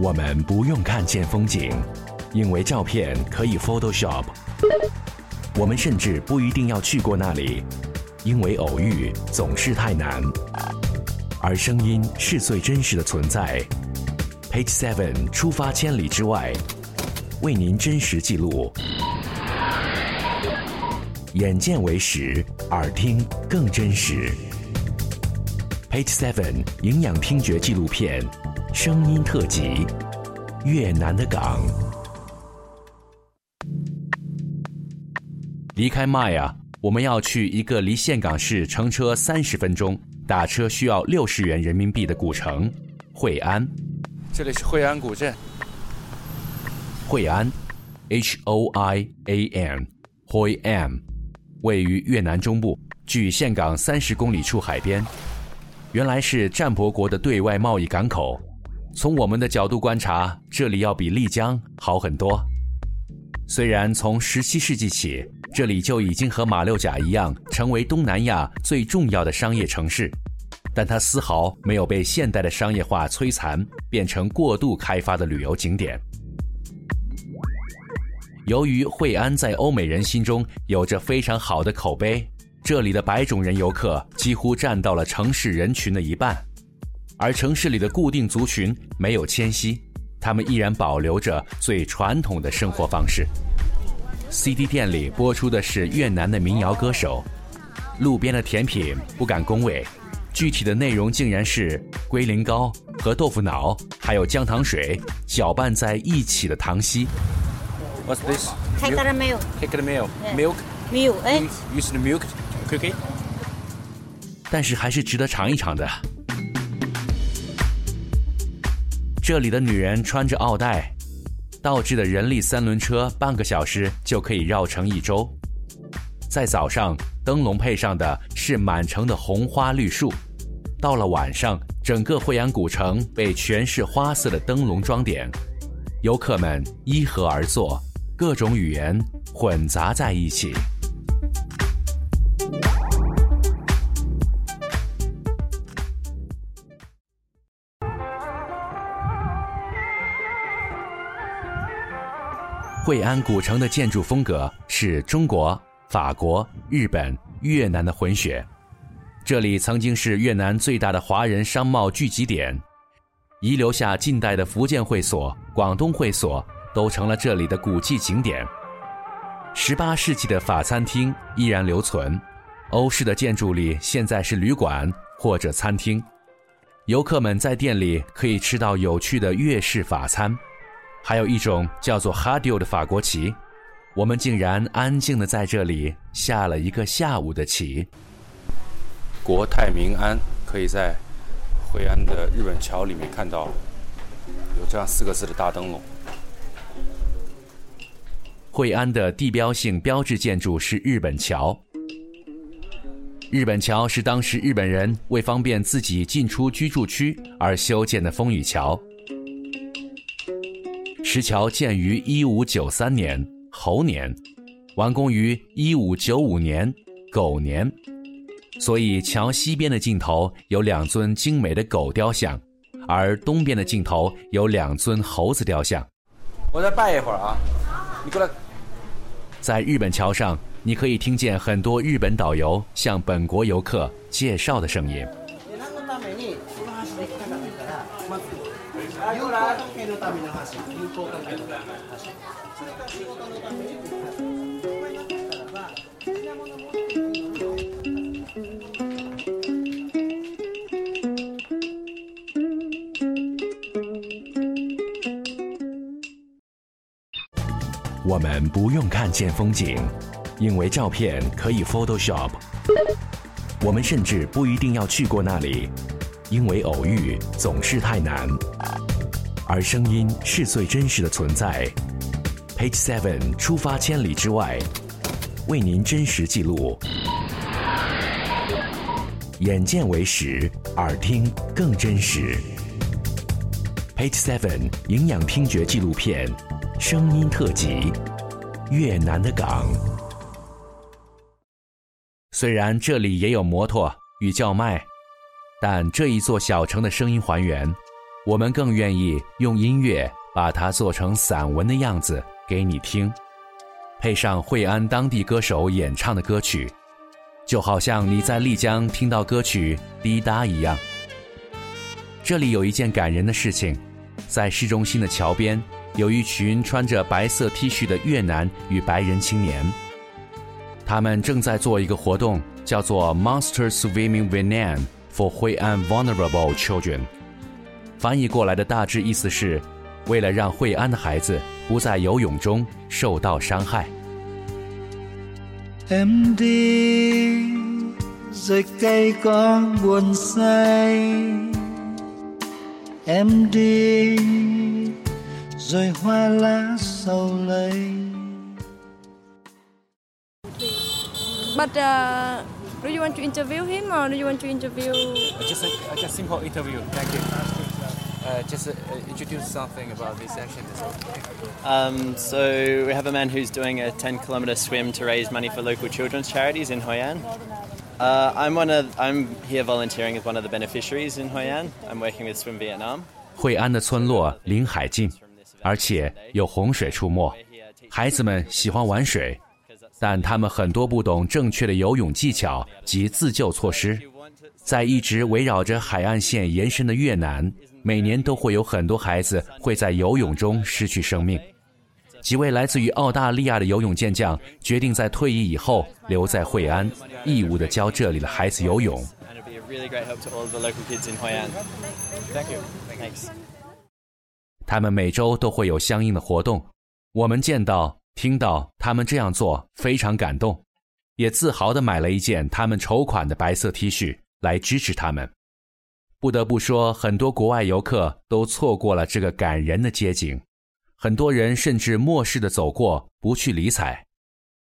我们不用看见风景，因为照片可以 Photoshop。我们甚至不一定要去过那里，因为偶遇总是太难。而声音是最真实的存在。Page Seven 出发千里之外，为您真实记录。眼见为实，耳听更真实。Page Seven 营养听觉纪录片，声音特辑，越南的港。离开麦啊，我们要去一个离岘港市乘车三十分钟、打车需要六十元人民币的古城——惠安。这里是惠安古镇。惠安，H O I A N，Hoi An，位于越南中部，距岘港三十公里处海边。原来是战伯国的对外贸易港口。从我们的角度观察，这里要比丽江好很多。虽然从十七世纪起，这里就已经和马六甲一样，成为东南亚最重要的商业城市，但它丝毫没有被现代的商业化摧残，变成过度开发的旅游景点。由于惠安在欧美人心中有着非常好的口碑，这里的白种人游客几乎占到了城市人群的一半，而城市里的固定族群没有迁徙，他们依然保留着最传统的生活方式。CD 店里播出的是越南的民谣歌手，路边的甜品不敢恭维，具体的内容竟然是龟苓膏和豆腐脑，还有姜糖水搅拌在一起的糖稀。What's this? Caramel. Caramel. Yeah. Milk. Milk. Eh? You use the milk cookie. 但是还是值得尝一尝的。这里的女人穿着奥黛，倒置的人力三轮车半个小时就可以绕城一周。在早上，灯笼配上的是满城的红花绿树；到了晚上，整个惠安古城被全是花色的灯笼装点。游客们依河而坐，各种语言混杂在一起。惠安古城的建筑风格是中国、法国、日本、越南的混血。这里曾经是越南最大的华人商贸聚集点，遗留下近代的福建会所、广东会所，都成了这里的古迹景点。十八世纪的法餐厅依然留存，欧式的建筑里现在是旅馆或者餐厅。游客们在店里可以吃到有趣的粤式法餐。还有一种叫做哈迪欧的法国旗，我们竟然安静的在这里下了一个下午的棋。国泰民安，可以在惠安的日本桥里面看到有这样四个字的大灯笼。惠安的地标性标志建筑是日本桥。日本桥是当时日本人为方便自己进出居住区而修建的风雨桥。石桥建于一五九三年猴年，完工于一五九五年狗年，所以桥西边的尽头有两尊精美的狗雕像，而东边的尽头有两尊猴子雕像。我再拜一会儿啊，你过来。在日本桥上，你可以听见很多日本导游向本国游客介绍的声音。我们不用看见风景，因为照片可以 Photoshop。我们甚至不一定要去过那里，因为偶遇总是太难。而声音是最真实的存在。Page Seven 出发千里之外，为您真实记录。眼见为实，耳听更真实。Page Seven 营养听觉纪录片，声音特辑，越南的港。虽然这里也有摩托与叫卖，但这一座小城的声音还原，我们更愿意用音乐把它做成散文的样子给你听，配上惠安当地歌手演唱的歌曲，就好像你在丽江听到歌曲《滴答》一样。这里有一件感人的事情，在市中心的桥边，有一群穿着白色 T 恤的越南与白人青年，他们正在做一个活动，叫做 “Monster Swimming Vietnam for Hui'an Vulnerable Children”。翻译过来的大致意思是，为了让惠安的孩子不在游泳中受到伤害。Em đi rồi cây có buồn say Em đi rồi hoa lá sầu lấy But uh, do you want to interview him or do you want to interview? Just a, just simple interview. Thank you. Uh, just uh, introduce something about this action. Um, so we have a man who's doing a 10 kilometer swim to raise money for local children's charities in Hoi An. Uh, I'm one of I'm here volunteering as one of the beneficiaries in Hoi An. I'm working with Swim Vietnam. 惠安的村落临海近，而且有洪水出没，孩子们喜欢玩水， 但他们很多不懂正确的游泳技巧及自救措施。在一直围绕着海岸线延伸的越南，每年都会有很多孩子会在游泳中失去生命。几位来自于澳大利亚的游泳健将决定在退役以后留在惠安，义务的教这里的孩子游泳。Thank you. Thanks. 他们每周都会有相应的活动，我们见到、听到他们这样做，非常感动，也自豪地买了一件他们筹款的白色 T 恤来支持他们。不得不说，很多国外游客都错过了这个感人的街景，很多人甚至漠视地走过，不去理睬。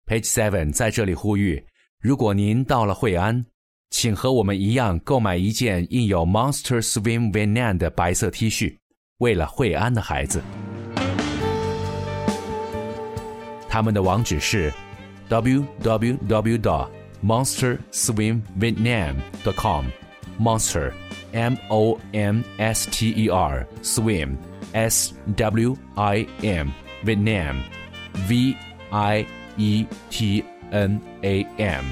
Page Seven 在这里呼吁：如果您到了惠安，请和我们一样购买一件印有 Monster Swim Vietnam 的白色 T 恤，为了惠安的孩子。他们的网址是 www.monsterswimvietnam.com。Monster, M O M S T E R, swim, S W I M, Vietnam, V I E T N A M,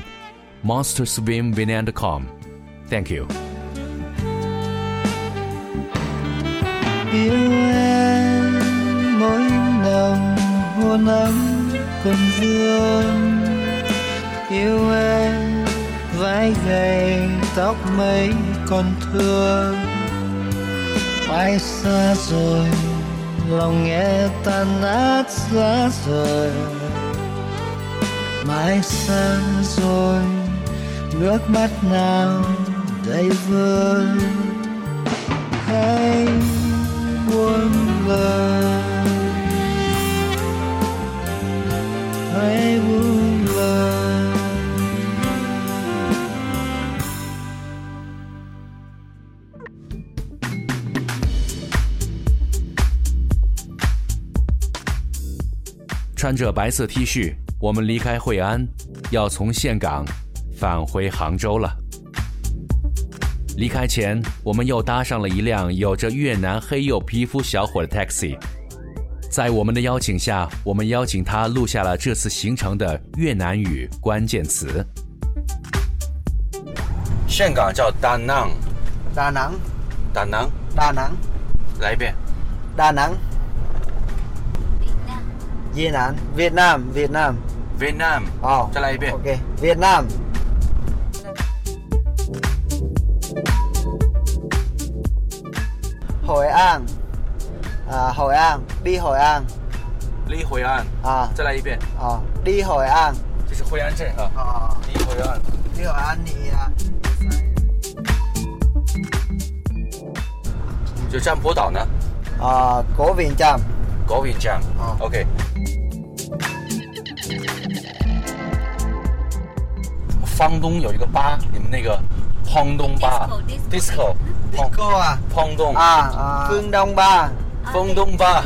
monsterswimvietnam.com. Thank you. Yêu em mỗi nồng hôn ấm còn vương Yêu em vai gầy, tóc mấy còn thương. Phải xa rồi, lòng nghe tan nát giá rời. Mãi xa rồi, nước mắt nào đầy vơi. Hãy buông lời 穿着白色 T 恤，我们离开惠安，要从岘港返回杭州了。离开前，我们又搭上了一辆有着越南黑釉皮肤小伙的 taxi。在我们的邀请下，我们邀请他录下了这次行程的越南语关键词。岘港叫 Da Nang，Đà Nẵng, Da Nang，Đà Nẵng, 来一遍。越南越南越南越南哦，再来一遍。OK，越南。海岸啊，海岸，离海岸，离海岸啊，再来一遍啊，离海岸，这是惠安镇啊，啊，离海岸，离海安你啊，就占波岛呢，啊，国边站。高云江。哦 OK。方东有一个吧，你们那个滂东吧 Disco，，disco，滂 Cô à? 滂东，À, à, Phương Đông Ba. 丰东吧。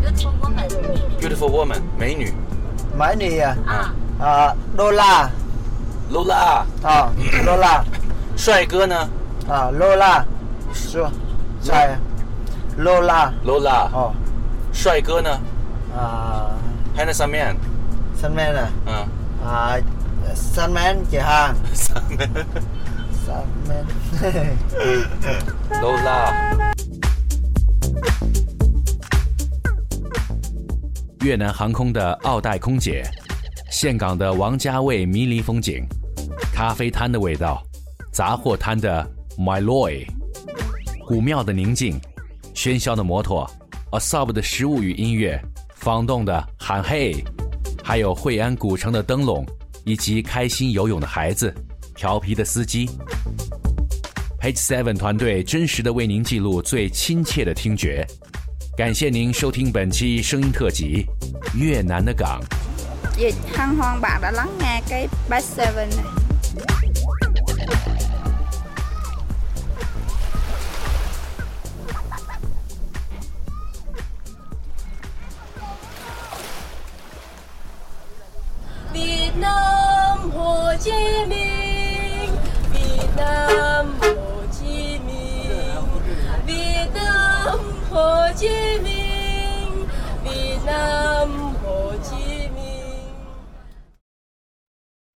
Beautiful woman Beautiful woman，美女。Nì à? 啊 À, Đô La. Lola，啊，Lola 帅哥呢啊，Lola 说在 Lola？Lola，哦帅哥呢啊？Handsome man，Sunman à 嗯 à, Sunman chị Hàng Sunman，Lola，越南航空的奥黛空姐，岘港的王家卫迷离风景，咖啡摊的味道，杂货摊的 My Loy，古庙的宁静，喧嚣的摩托，A Sob 的食物与音乐，晃动的喊嘿，还有惠安古城的灯笼，以及开心游泳的孩子，调皮的司机。Page Seven 团队真实的为您记录最亲切的听觉。感谢您收听本期声音特辑《越南的港》。Dạ, hân hoan bạn đã lắng nghe Seven. 南无揭明，闽南。